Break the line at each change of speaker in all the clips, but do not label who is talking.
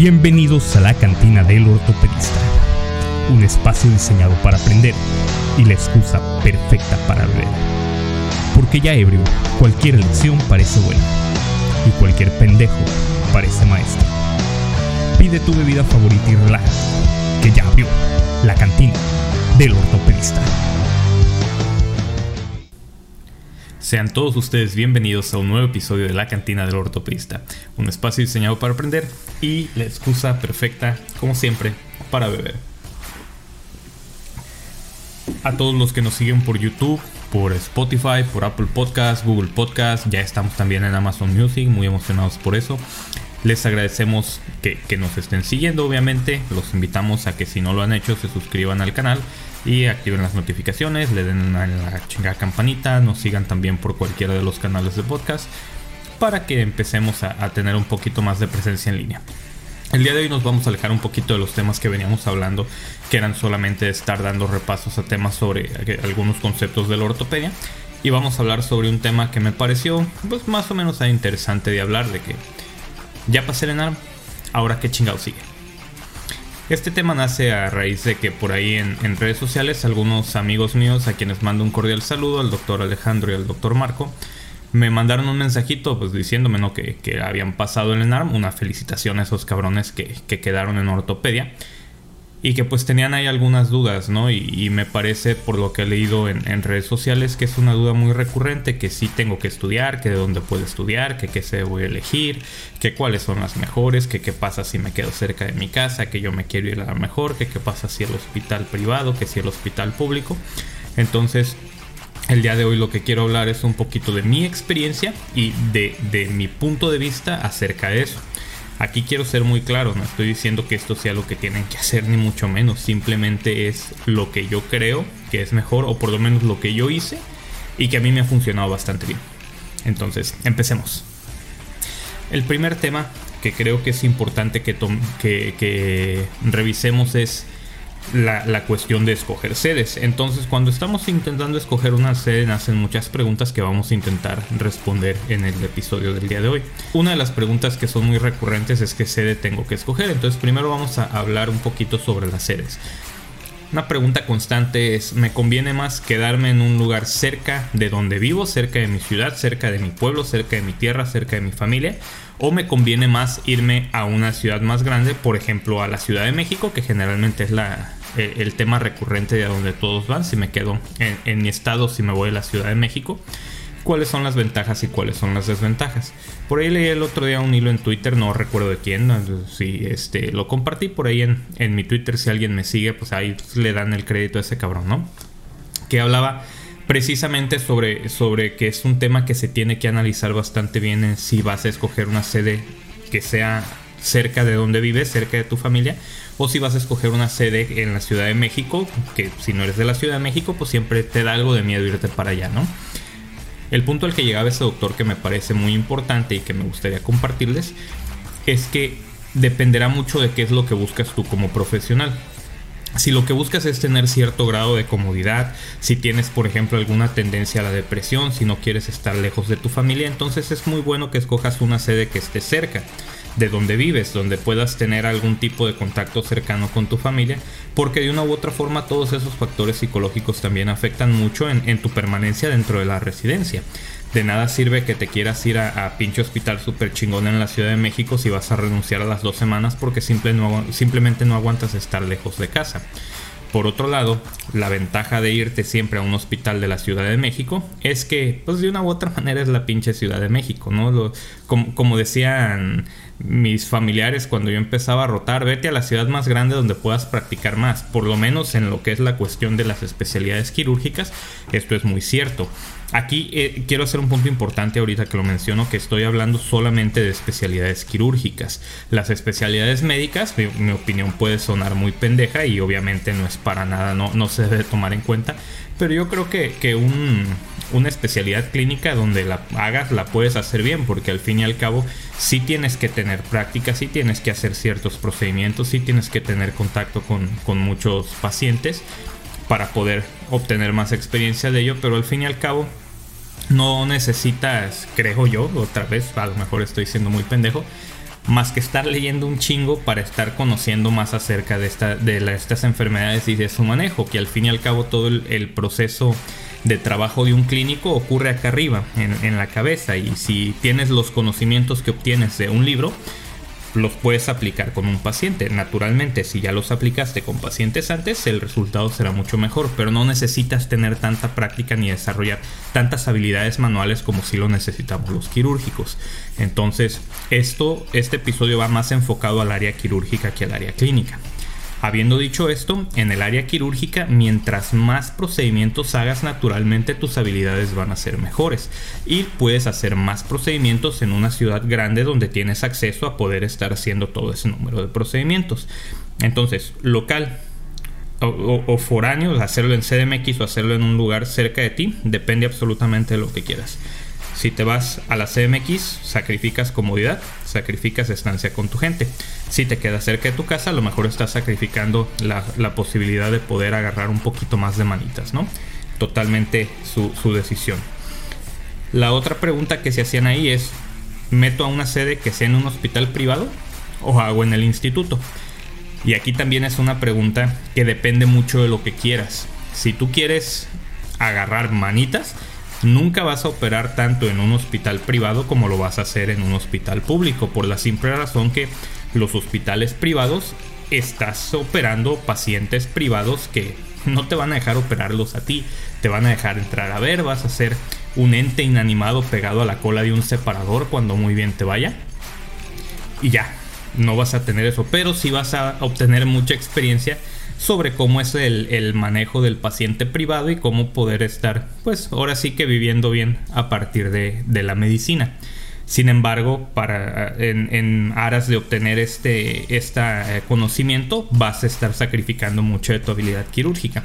Bienvenidos a la cantina del ortopedista, un espacio diseñado para aprender y la excusa perfecta para beber. Porque ya ebrio, cualquier lección parece buena y cualquier pendejo parece maestro. Pide tu bebida favorita y relájate, que ya abrió la cantina del ortopedista. Sean todos ustedes bienvenidos a un nuevo episodio de La Cantina del Ortopedista, un espacio diseñado para aprender y la excusa perfecta, como siempre, para beber. A todos los que nos siguen por YouTube, por Spotify, por Apple Podcast, Google Podcast, ya estamos también en Amazon Music, muy emocionados por eso. Les agradecemos que nos estén siguiendo, obviamente. Los invitamos a que si no lo han hecho se suscriban al canal y activen las notificaciones, le den a la chingada campanita, nos sigan también por cualquiera de los canales de podcast para que empecemos a, tener un poquito más de presencia en línea. El día de hoy nos vamos a alejar un poquito de los temas que veníamos hablando, que eran solamente estar dando repasos a temas sobre algunos conceptos de la ortopedia. Y vamos a hablar sobre un tema que me pareció pues, más o menos interesante de hablar, de que ya pasé el ENARM, ahora qué chingado sigue. Este tema nace a raíz de que por ahí en, redes sociales algunos amigos míos a quienes mando un cordial saludo, al doctor Alejandro y al doctor Marco, me mandaron un mensajito pues diciéndome que, habían pasado el ENARM, una felicitación a esos cabrones que quedaron en ortopedia y que pues tenían ahí algunas dudas, ¿no? Y, me parece, por lo que he leído en, redes sociales, que es una duda muy recurrente, que sí tengo que estudiar, que de dónde puedo estudiar, que qué se voy a elegir, que cuáles son las mejores, que qué pasa si me quedo cerca de mi casa, que yo me quiero ir a la mejor, que qué pasa si el hospital privado, que si el hospital público. Entonces, el día de hoy lo que quiero hablar es un poquito de mi experiencia y de, de mi punto de vista acerca de eso. Aquí quiero ser muy claro, no estoy diciendo que esto sea lo que tienen que hacer ni mucho menos, simplemente es lo que yo creo que es mejor o por lo menos lo que yo hice y que a mí me ha funcionado bastante bien. Entonces, empecemos. El primer tema que creo que es importante que, que revisemos es la, cuestión de escoger sedes. Entonces, cuando estamos intentando escoger una sede, nacen muchas preguntas que vamos a intentar responder en el episodio del día de hoy. Una de las preguntas que son muy recurrentes es qué sede tengo que escoger. Entonces, primero vamos a hablar un poquito sobre las sedes. Una pregunta constante es, ¿me conviene más quedarme en un lugar cerca de donde vivo, cerca de mi ciudad, cerca de mi pueblo, cerca de mi tierra, cerca de mi familia? ¿O me conviene más irme a una ciudad más grande, por ejemplo a la Ciudad de México, que generalmente es la, eh, el tema recurrente de donde todos van, si me quedo en, mi estado, si me voy a la Ciudad de México, cuáles son las ventajas y cuáles son las desventajas. Por ahí leí el otro día un hilo en Twitter, no recuerdo de quién, si este, lo compartí por ahí en, en mi Twitter, si alguien me sigue, pues ahí le dan el crédito a ese cabrón, ¿no? Que hablaba precisamente sobre, sobre que es un tema que se tiene que analizar bastante bien en si vas a escoger una sede que sea cerca de donde vives, cerca de tu familia, o si vas a escoger una sede en la Ciudad de México, que si no eres de la Ciudad de México, pues siempre te da algo de miedo irte para allá, ¿no? El punto al que llegaba ese doctor que me parece muy importante y que me gustaría compartirles es que dependerá mucho de qué es lo que buscas tú como profesional. Si lo que buscas es tener cierto grado de comodidad, si tienes por ejemplo alguna tendencia a la depresión, si no quieres estar lejos de tu familia, entonces es muy bueno que escojas una sede que esté cerca de donde vives, donde puedas tener algún tipo de contacto cercano con tu familia, porque de una u otra forma todos esos factores psicológicos también afectan mucho en, tu permanencia dentro de la residencia. De nada sirve que te quieras ir a, pinche hospital super chingón en la Ciudad de México si vas a renunciar a las dos semanas porque simplemente no aguantas estar lejos de casa. Por otro lado, la ventaja de irte siempre a un hospital de la Ciudad de México es que, pues de una u otra manera es la pinche Ciudad de México, ¿no? como, decían mis familiares cuando yo empezaba a rotar, vete a la ciudad más grande donde puedas practicar más, por lo menos en lo que es la cuestión de las especialidades quirúrgicas, esto es muy cierto. Aquí eh, quiero hacer un punto importante ahorita que lo menciono, que estoy hablando solamente de especialidades quirúrgicas. Las especialidades médicas, mi, mi opinión puede sonar muy pendeja y obviamente no es para nada, no, no se debe tomar en cuenta, pero yo creo que, que un, una especialidad clínica donde la hagas la puedes hacer bien, porque al fin y al cabo sí tienes que tener práctica, sí tienes que hacer ciertos procedimientos, sí tienes que tener contacto con, con muchos pacientes para poder obtener más experiencia de ello, pero al fin y al cabo no necesitas, creo yo, otra vez, a lo mejor estoy siendo muy pendejo, más que estar leyendo un chingo para estar conociendo más acerca de, esta, de estas enfermedades y de su manejo, que al fin y al cabo todo el, proceso de trabajo de un clínico ocurre acá arriba, en, en la cabeza, y si tienes los conocimientos que obtienes de un libro, los puedes aplicar con un paciente. Naturalmente, si ya los aplicaste con pacientes antes, el resultado será mucho mejor, pero no necesitas tener tanta práctica ni desarrollar tantas habilidades manuales como si lo necesitamos los quirúrgicos. Entonces, esto, este episodio va más enfocado al área quirúrgica que al área clínica. Habiendo dicho esto, en el área quirúrgica, mientras más procedimientos hagas naturalmente, tus habilidades van a ser mejores y puedes hacer más procedimientos en una ciudad grande donde tienes acceso a poder estar haciendo todo ese número de procedimientos. Entonces, local, o, foráneo, hacerlo en CDMX o hacerlo en un lugar cerca de ti, depende absolutamente de lo que quieras. Si te vas a la CMX, sacrificas comodidad, sacrificas estancia con tu gente. Si te quedas cerca de tu casa, a lo mejor estás sacrificando la, posibilidad de poder agarrar un poquito más de manitas, ¿no? Totalmente su, su decisión. La otra pregunta que se hacían ahí es, ¿meto a una sede que sea en un hospital privado o hago en el instituto? Y aquí también es una pregunta que depende mucho de lo que quieras. Si tú quieres agarrar manitas, nunca vas a operar tanto en un hospital privado como lo vas a hacer en un hospital público, por la simple razón que los hospitales privados estás operando pacientes privados que no te van a dejar operarlos a ti, te van a dejar entrar a ver, vas a ser un ente inanimado pegado a la cola de un separador cuando muy bien te vaya. Y ya, no vas a tener eso, pero sí vas a obtener mucha experiencia sobre cómo es el, manejo del paciente privado y cómo poder estar, pues ahora sí que viviendo bien a partir de, la medicina. Sin embargo, para, en, aras de obtener este, este conocimiento, vas a estar sacrificando mucho de tu habilidad quirúrgica.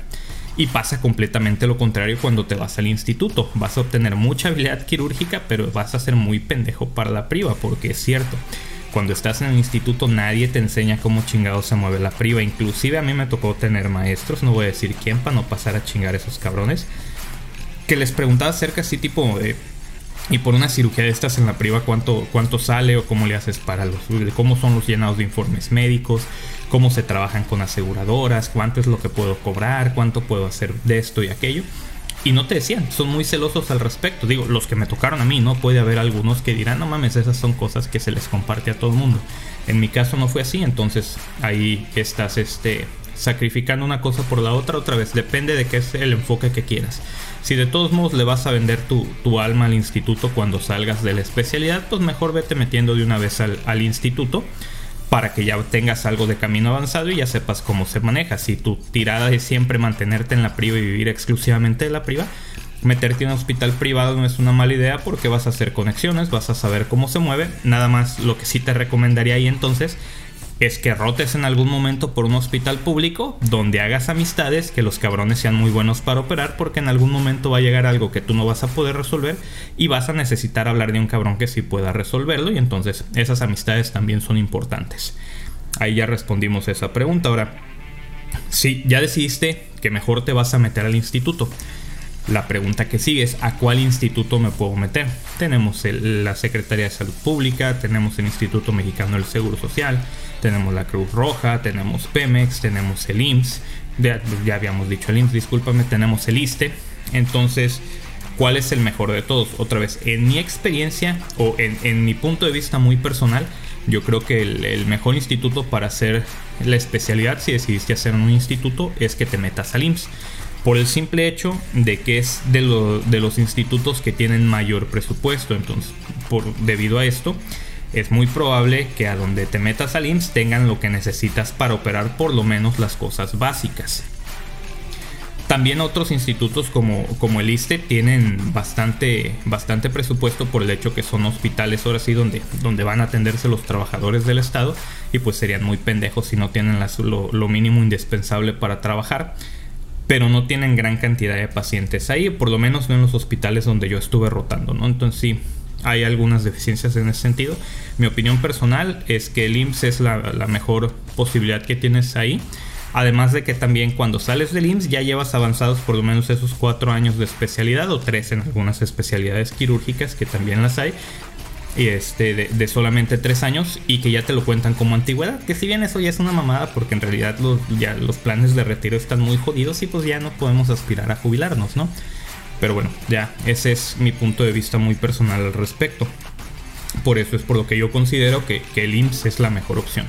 Y pasa completamente lo contrario cuando te vas al instituto. Vas a obtener mucha habilidad quirúrgica, pero vas a ser muy pendejo para la priva, porque es cierto cuando estás en el instituto nadie te enseña cómo chingado se mueve la priva. Inclusive a mí me tocó tener maestros, no voy a decir quién para no pasar a chingar a esos cabrones, que les preguntaba acerca así tipo de... Y por una cirugía de estas en la priva, ¿cuánto, cuánto sale o cómo le haces para los... cómo son los llenados de informes médicos, cómo se trabajan con aseguradoras, cuánto es lo que puedo cobrar, cuánto puedo hacer de esto y aquello. Y no te decían, son muy celosos al respecto. Digo, los que me tocaron a mí, ¿no? Puede haber algunos que dirán, no mames, esas son cosas que se les comparte a todo el mundo. En mi caso no fue así, entonces ahí estás este, sacrificando una cosa por la otra otra vez. Depende de qué es el enfoque que quieras. Si de todos modos le vas a vender tu, tu alma al instituto cuando salgas de la especialidad, pues mejor vete metiendo de una vez al, al instituto para que ya tengas algo de camino avanzado y ya sepas cómo se maneja. Si tu tirada es siempre mantenerte en la priva y vivir exclusivamente de la priva, meterte en un hospital privado no es una mala idea porque vas a hacer conexiones, vas a saber cómo se mueve. Nada más lo que sí te recomendaría ahí entonces es que rotes en algún momento por un hospital público donde hagas amistades, que los cabrones sean muy buenos para operar, porque en algún momento va a llegar algo que tú no vas a poder resolver y vas a necesitar hablar de un cabrón que sí pueda resolverlo y entonces esas amistades también son importantes. Ahí ya respondimos esa pregunta. Ahora, si ya decidiste que mejor te vas a meter al instituto. La pregunta que sigue es ¿a cuál instituto me puedo meter? Tenemos la Secretaría de Salud Pública, tenemos el Instituto Mexicano del Seguro Social, tenemos la Cruz Roja, tenemos Pemex, tenemos el IMSS, ya, habíamos dicho el IMSS, discúlpame, tenemos el ISTE. Entonces, ¿cuál es el mejor de todos? Otra vez, en mi experiencia o en, mi punto de vista muy personal, yo creo que el, mejor instituto para hacer la especialidad, si decidiste hacer un instituto, es que te metas al IMSS. Por el simple hecho de que es de, de los institutos que tienen mayor presupuesto. Entonces, por, debido a esto, es muy probable que a donde te metas al IMSS tengan lo que necesitas para operar por lo menos las cosas básicas. También otros institutos como, como el ISTE tienen bastante, bastante presupuesto por el hecho que son hospitales ahora sí donde, donde van a atenderse los trabajadores del Estado y pues serían muy pendejos si no tienen lo, lo, mínimo indispensable para trabajar pero no tienen gran cantidad de pacientes ahí, por lo menos no en los hospitales donde yo estuve rotando, ¿no? Entonces sí, hay algunas deficiencias en ese sentido. Mi opinión personal es que el IMSS es la, mejor posibilidad que tienes ahí. Además de que también cuando sales del IMSS ya llevas avanzados por lo menos esos cuatro años de especialidad o tres en algunas especialidades quirúrgicas que también las hay. y este de, solamente tres años y que ya te lo cuentan como antigüedad. Que si bien eso ya es una mamada porque en realidad los, ya los planes de retiro están muy jodidos y pues ya no podemos aspirar a jubilarnos no pero bueno ya ese es mi punto de vista muy personal al respecto. Por eso es por lo que yo considero que, que el IMSS es la mejor opción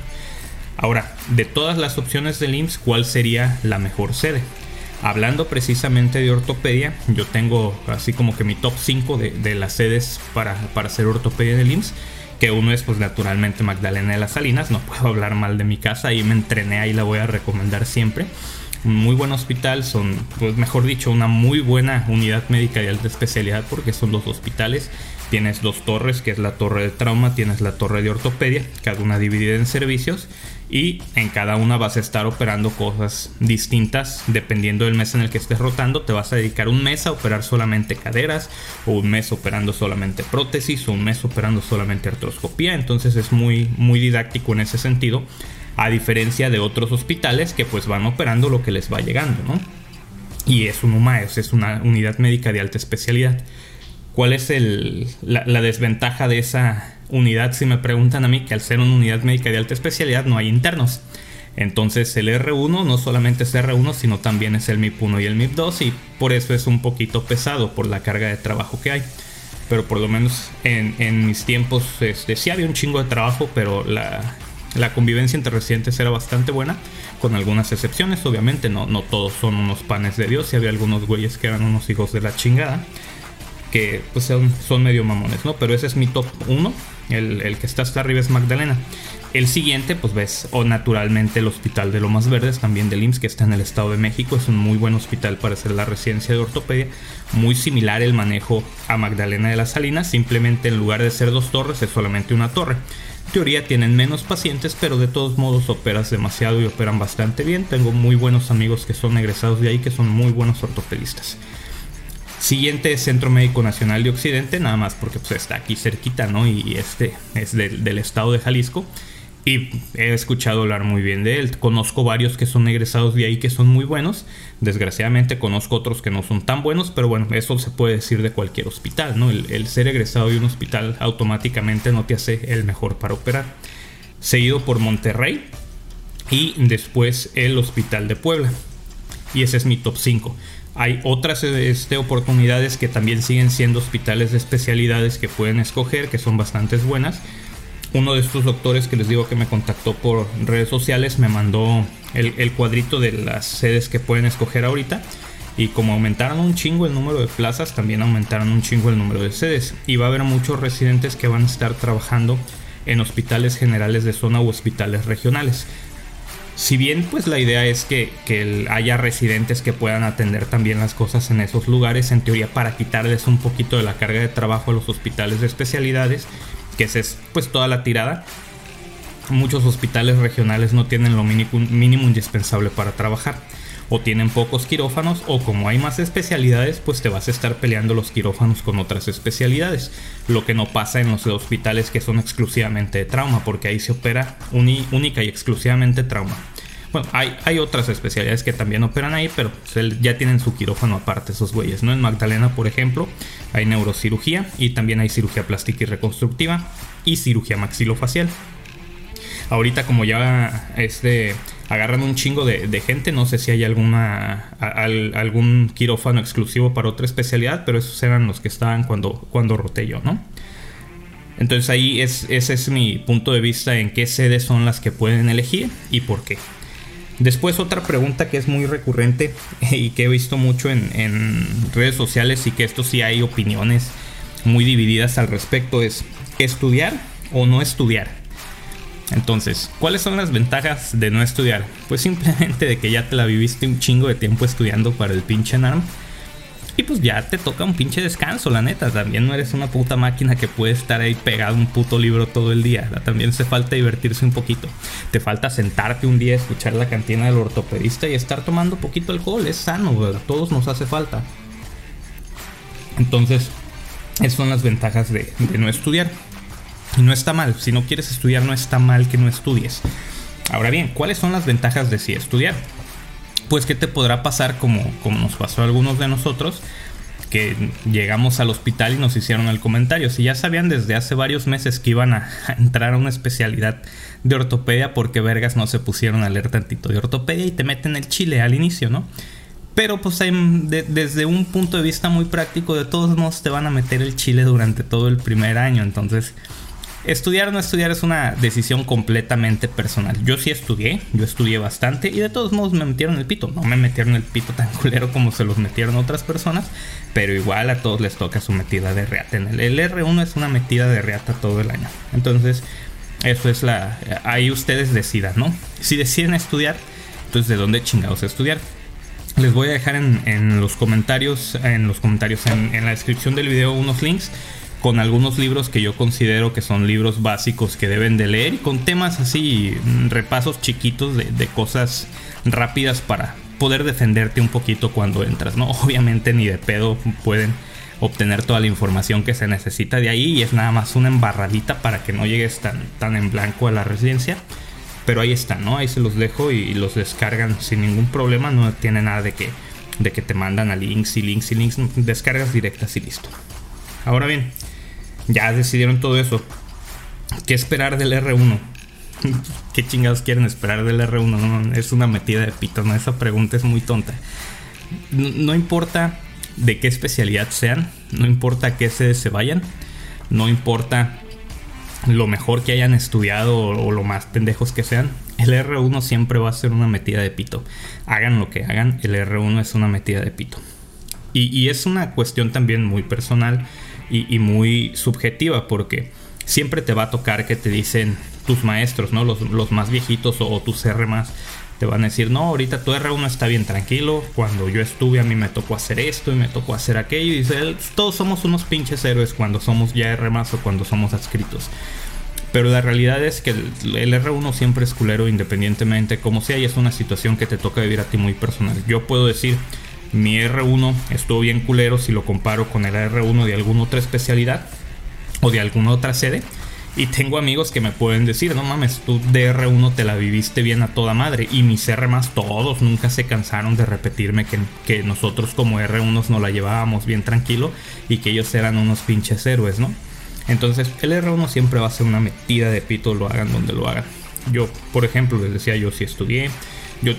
ahora de todas las opciones del IMSS cuál sería la mejor sede Hablando precisamente de ortopedia, yo tengo así como que mi top 5 de, las sedes para, para, hacer ortopedia en el IMSS. Que uno es pues naturalmente Magdalena de las Salinas, no puedo hablar mal de mi casa, ahí me entrené, ahí la voy a recomendar siempre. Un muy buen hospital, son, pues mejor dicho, una muy buena unidad médica de alta especialidad porque son dos hospitales Tienes dos torres, que es la torre de trauma, tienes la torre de ortopedia, cada una dividida en servicios y en cada una vas a estar operando cosas distintas dependiendo del mes en el que estés rotando. Te vas a dedicar un mes a operar solamente caderas o un mes operando solamente prótesis o un mes operando solamente artroscopía. Entonces es muy, muy didáctico en ese sentido, a diferencia de otros hospitales que pues van operando lo que les va llegando, ¿no? Y es un UMAES, es una unidad médica de alta especialidad. ¿Cuál es la, desventaja de esa unidad? Si me preguntan a mí que al ser una unidad médica de alta especialidad no hay internos. Entonces el R1 no solamente es R1, sino también es el MIP1 y el MIP2 y por eso es un poquito pesado por la carga de trabajo que hay. Pero por lo menos en, mis tiempos este, sí había un chingo de trabajo, pero la, convivencia entre residentes era bastante buena, con algunas excepciones, obviamente, no, no todos son unos panes de Dios, y había algunos güeyes que eran unos hijos de la chingada que pues son, medio mamones, ¿no? Pero ese es mi top 1, el, que está hasta arriba es Magdalena. El siguiente, pues ves, o naturalmente el Hospital de Lomas Verdes, también del IMSS, que está en el Estado de México. Es un muy buen hospital para hacer la residencia de ortopedia. Muy similar el manejo a Magdalena de las Salinas, simplemente en lugar de ser dos torres, es solamente una torre. En teoría tienen menos pacientes, pero de todos modos operas demasiado y operan bastante bien. Tengo muy buenos amigos que son egresados de ahí, que son muy buenos ortopedistas. Siguiente Centro Médico Nacional de Occidente, nada más porque pues, está aquí cerquita, ¿no? Y este es del estado de Jalisco. Y he escuchado hablar muy bien de él. Conozco varios que son egresados de ahí que son muy buenos. Desgraciadamente conozco otros que no son tan buenos, pero bueno, eso se puede decir de cualquier hospital, ¿no? El, el ser egresado de un hospital automáticamente no te hace el mejor para operar. Seguido por Monterrey y después el Hospital de Puebla. Y ese es mi top 5. Hay otras este, oportunidades que también siguen siendo hospitales de especialidades que pueden escoger, que son bastante buenas. Uno de estos doctores que les digo que me contactó por redes sociales me mandó el, cuadrito de las sedes que pueden escoger ahorita. Y como aumentaron un chingo el número de plazas, también aumentaron un chingo el número de sedes. Y va a haber muchos residentes que van a estar trabajando en hospitales generales de zona u hospitales regionales. Si bien pues la idea es que, haya residentes que puedan atender también las cosas en esos lugares, en teoría para quitarles un poquito de la carga de trabajo a los hospitales de especialidades, que esa es pues toda la tirada. Muchos hospitales regionales no tienen lo mínimo, mínimo indispensable para trabajar. O tienen pocos quirófanos o como hay más especialidades pues te vas a estar peleando los quirófanos con otras especialidades. Lo que no pasa en los hospitales que son exclusivamente de trauma porque ahí se opera única y exclusivamente trauma. Bueno, hay, hay, otras especialidades que también operan ahí, pero ya tienen su quirófano aparte esos güeyes, ¿no? En Magdalena, por ejemplo, hay neurocirugía y también hay cirugía plástica y reconstructiva y cirugía maxilofacial. Ahorita como ya este agarran un chingo de, gente. No sé si hay alguna algún quirófano exclusivo para otra especialidad, pero esos eran los que estaban cuando, cuando roté yo, ¿no? Entonces ahí es, ese es mi punto de vista en qué sedes son las que pueden elegir y por qué. Después otra pregunta que es muy recurrente y que he visto mucho en, en redes sociales y que esto sí hay opiniones muy divididas al respecto es ¿estudiar o no estudiar? Entonces, ¿cuáles son las ventajas de no estudiar? Pues simplemente de que ya te la viviste un chingo de tiempo estudiando para el pinche NARM. Y pues ya te toca un pinche descanso, la neta. También no eres una puta máquina que puede estar ahí pegado un puto libro todo el día. También se falta divertirse un poquito. Te falta sentarte un día, escuchar la cantina del ortopedista y estar tomando poquito alcohol. Es sano, A todos nos hace falta. Entonces, esas son las ventajas de no estudiar. Y no está mal, si no quieres estudiar no está mal que no estudies. Ahora bien, ¿cuáles son las ventajas de sí estudiar? Pues que te podrá pasar como, como nos pasó a algunos de nosotros, que llegamos al hospital y nos hicieron el comentario. Si ya sabían desde hace varios meses que iban a, entrar a una especialidad de ortopedia, porque vergas no se pusieron a leer tantito de ortopedia y te meten el chile al inicio, ¿no? Pero pues desde un punto de vista muy práctico, de todos modos te van a meter el chile durante todo el primer año. Entonces, estudiar o no estudiar es una decisión completamente personal. Yo sí estudié, yo estudié bastante y de todos modos me metieron el pito. No me metieron el pito tan culero como se los metieron otras personas, pero igual a todos les toca su metida de reata. El R1 es una metida de reata todo el año. Entonces, eso es la... Ahí ustedes decidan, ¿no? Si deciden estudiar, entonces ¿de dónde chingados estudiar? Les voy a dejar en, los comentarios, en los comentarios, en, la descripción del video unos links con algunos libros que yo considero que son libros básicos que deben de leer y con temas así, repasos chiquitos de, cosas rápidas para poder defenderte un poquito cuando entras, ¿no? Obviamente ni de pedo pueden obtener toda la información que se necesita de ahí y es nada más una embarradita para que no llegues tan, tan en blanco a la residencia. Pero ahí están, ¿no? Ahí se los dejo y, los descargan sin ningún problema. No tiene nada de que, de que te mandan a links y links y links. Descargas directas y listo. Ahora bien, ya decidieron todo eso. ¿Qué esperar del R1? ¿Qué chingados quieren esperar del R1? No, es una metida de pito, ¿no? Esa pregunta es muy tonta. No, importa de qué especialidad sean, no importa a qué sede se vayan, no importa lo mejor que hayan estudiado o, lo más pendejos que sean, el R1 siempre va a ser una metida de pito. Hagan lo que hagan, el R1 es una metida de pito. Y, es una cuestión también muy personal y, muy subjetiva porque siempre te va a tocar que te dicen tus maestros, ¿no? Los, más viejitos o, tus R más te van a decir, no, ahorita tu R1 está bien tranquilo, cuando yo estuve a mí me tocó hacer esto y me tocó hacer aquello, y dice, todos somos unos pinches héroes cuando somos ya R más o cuando somos adscritos. Pero la realidad es que el, R1 siempre es culero independientemente como sea y es una situación que te toca vivir a ti muy personal. Yo puedo decir, mi R1 estuvo bien culero si lo comparo con el R1 de alguna otra especialidad o de alguna otra sede. Y tengo amigos que me pueden decir, no mames, tú de R1 te la viviste bien a toda madre. Y mis R más todos nunca se cansaron de repetirme que, que nosotros como R1 nos la llevábamos bien tranquilo y que ellos eran unos pinches héroes, ¿no? Entonces, el R1 siempre va a ser una metida de pito, lo hagan donde lo hagan. Yo, por ejemplo, les decía, yo sí estudié. Yo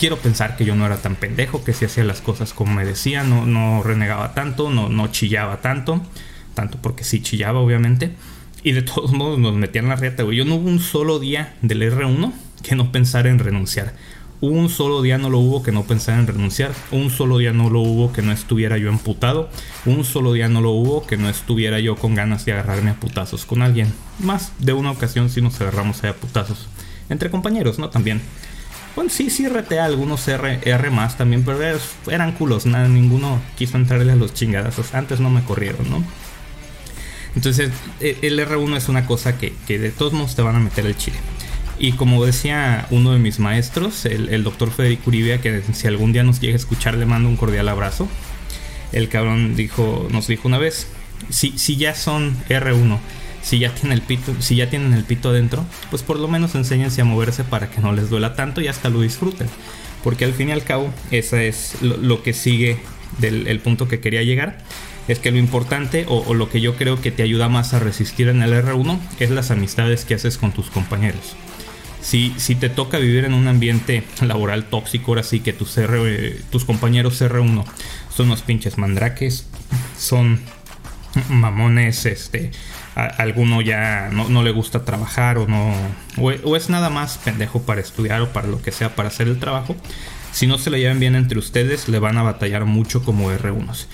quiero pensar que yo no era tan pendejo, que si hacía las cosas como me decía, no, no renegaba tanto, no, no chillaba tanto. Tanto porque sí chillaba, obviamente. Y de todos modos nos metían la riata, güey. Yo no hubo un solo día del R1 que no pensara en renunciar. Un solo día no lo hubo que no pensara en renunciar. Un solo día no lo hubo que no estuviera yo emputado. Un solo día no lo hubo que no estuviera yo con ganas de agarrarme a putazos con alguien. Más de una ocasión sí nos agarramos a putazos. Entre compañeros, ¿no? También. Bueno, sí, sí reté a algunos R, R más también, pero eran culos. Nada, ninguno quiso entrarle a los chingadazos. Antes no me corrieron, ¿no? Entonces, e, el R1 es una cosa que, que de todos modos te van a meter el chile. Y como decía uno de mis maestros, el, doctor Federico Uribia, que si algún día nos llega a escuchar le mando un cordial abrazo. El cabrón dijo, nos dijo una vez, si, si ya son R1, si ya tienen el pito, si ya tienen el pito adentro, pues por lo menos enséñense a moverse para que no les duela tanto y hasta lo disfruten. Porque al fin y al cabo, ese es lo, que sigue del punto que quería llegar. Es que lo importante o, lo que yo creo que te ayuda más a resistir en el R1 es las amistades que haces con tus compañeros. Si, si te toca vivir en un ambiente laboral tóxico, ahora sí que tus, tus compañeros R1 son unos pinches mandraques, son mamones, este, alguno ya no, le gusta trabajar o no, o, es nada más pendejo para estudiar o para lo que sea, para hacer el trabajo. Si no se le llevan bien entre ustedes, le van a batallar mucho como R1s.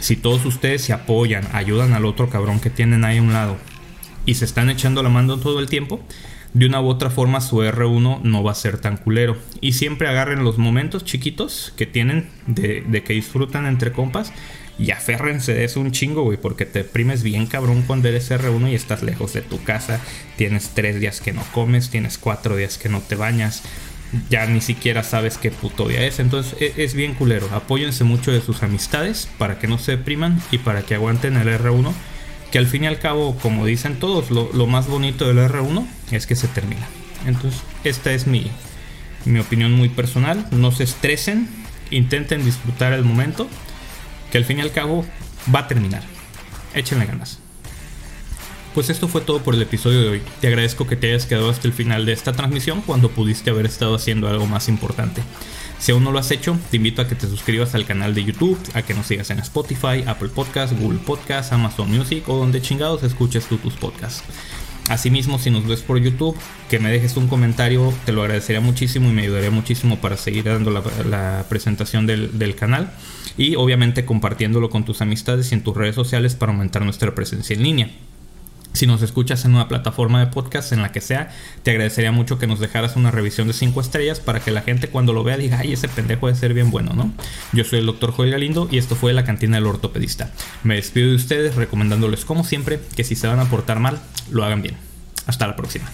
Si todos ustedes se apoyan, ayudan al otro cabrón que tienen ahí a un lado y se están echando la mano todo el tiempo, de una u otra forma su R1 no va a ser tan culero. Y siempre agarren los momentos chiquitos que tienen de, que disfrutan entre compas y aférrense de eso un chingo, güey, porque te primes bien cabrón cuando eres R1 y estás lejos de tu casa, tienes tres días que no comes, tienes cuatro días que no te bañas, ya ni siquiera sabes qué puto día es, entonces es, es bien culero, apóyense mucho de sus amistades para que no se depriman y para que aguanten el R1 que al fin y al cabo, como dicen todos, lo, más bonito del R1 es que se termina. Entonces, esta es mi, mi opinión muy personal. No se estresen, intenten disfrutar el momento que al fin y al cabo va a terminar. Échenle ganas. Pues esto fue todo por el episodio de hoy. Te agradezco que te hayas quedado hasta el final de esta transmisión cuando pudiste haber estado haciendo algo más importante. Si aún no lo has hecho, te invito a que te suscribas al canal de YouTube, a que nos sigas en Spotify, Apple Podcasts, Google Podcasts, Amazon Music o donde chingados escuches tú tus podcasts. Asimismo, si nos ves por YouTube, que me dejes un comentario, te lo agradecería muchísimo y me ayudaría muchísimo para seguir dando la, presentación del, canal. Y obviamente compartiéndolo con tus amistades y en tus redes sociales para aumentar nuestra presencia en línea. Si nos escuchas en una plataforma de podcast, en la que sea, te agradecería mucho que nos dejaras una revisión de 5 estrellas para que la gente cuando lo vea diga, ay, ese pendejo debe ser bien bueno, ¿no? Yo soy el doctor Joel Galindo y esto fue La Cantina del Ortopedista. Me despido de ustedes recomendándoles como siempre que si se van a portar mal, lo hagan bien. Hasta la próxima.